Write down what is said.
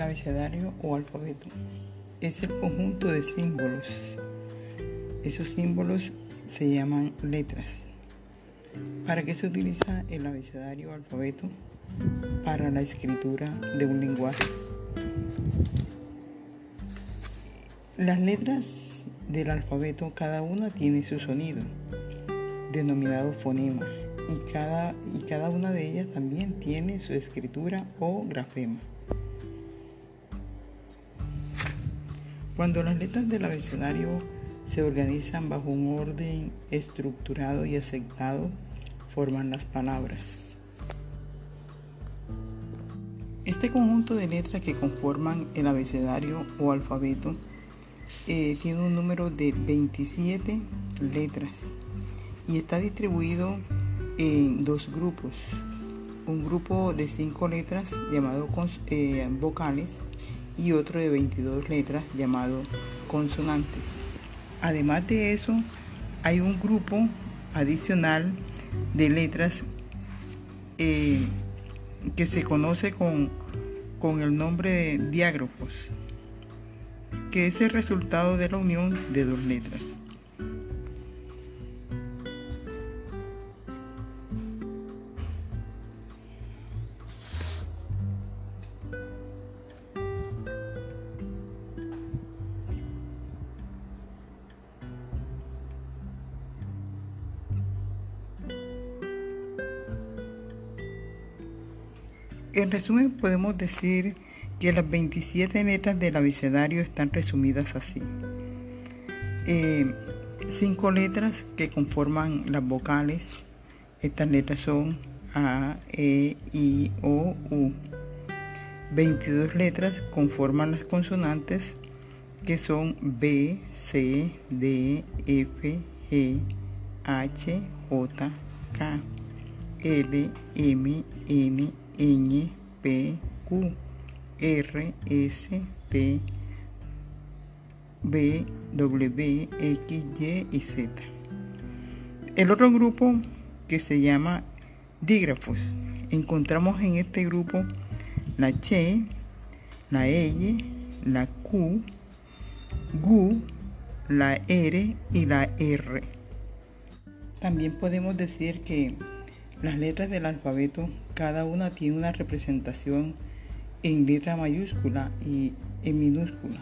abecedario o alfabeto es el conjunto de símbolos. Esos símbolos se llaman letras. ¿Para qué se utiliza el abecedario o alfabeto? Para la escritura de un lenguaje. Las letras del alfabeto, cada una tiene su sonido, denominado fonema, y cada, y cada una de ellas también tiene su escritura o grafema. Cuando las letras del abecedario se organizan bajo un orden estructurado y aceptado, forman las palabras. Este conjunto de letras que conforman el abecedario o alfabeto eh, tiene un número de 27 letras y está distribuido en dos grupos. Un grupo de 5 letras llamado eh, vocales y otro de 22 letras llamado consonantes. Además de eso, hay un grupo adicional de letras eh, que se conoce con, con el nombre de diágrafos, que es el resultado de la unión de dos letras. En resumen, podemos decir que las 27 letras del abecedario están resumidas así. Eh, cinco letras que conforman las vocales. Estas letras son A, E, I, O, U. 22 letras conforman las consonantes que son B, C, D, F, G, H, J, K, L, M, N, N, P, Q, R, S, T, B, W, X, Y y Z. El otro grupo que se llama dígrafos. Encontramos en este grupo la Ch, la L, la Q, GU, la R y la R. También podemos decir que las letras del alfabeto, cada una tiene una representación en letra mayúscula y en minúscula.